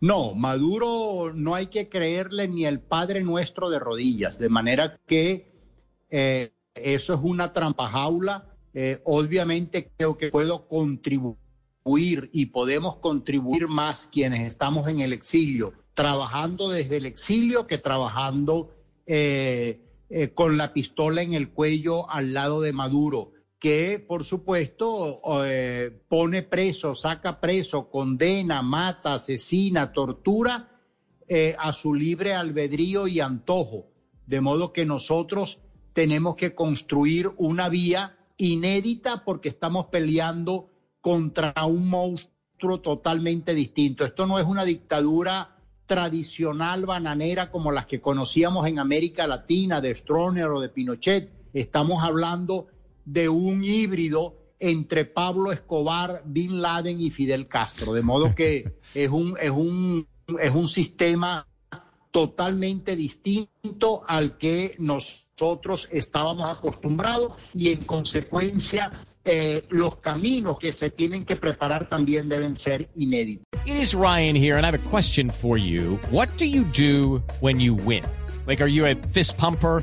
No, Maduro no hay que creerle ni el Padre Nuestro de rodillas, de manera que eh, eso es una trampa jaula. Eh, obviamente creo que puedo contribuir y podemos contribuir más quienes estamos en el exilio, trabajando desde el exilio que trabajando eh, eh, con la pistola en el cuello al lado de Maduro, que por supuesto eh, pone preso, saca preso, condena, mata, asesina, tortura eh, a su libre albedrío y antojo. De modo que nosotros tenemos que construir una vía inédita porque estamos peleando contra un monstruo totalmente distinto. Esto no es una dictadura tradicional bananera como las que conocíamos en América Latina, de Stroner o de Pinochet. Estamos hablando de un híbrido entre Pablo Escobar, Bin Laden y Fidel Castro, de modo que es un, es un, es un sistema totalmente distinto al que nosotros estábamos acostumbrados y en consecuencia eh, los caminos que se tienen que preparar también deben ser inéditos. It is Ryan here, and I have a question for you. What do you do when you win? Like, are you a fist pumper?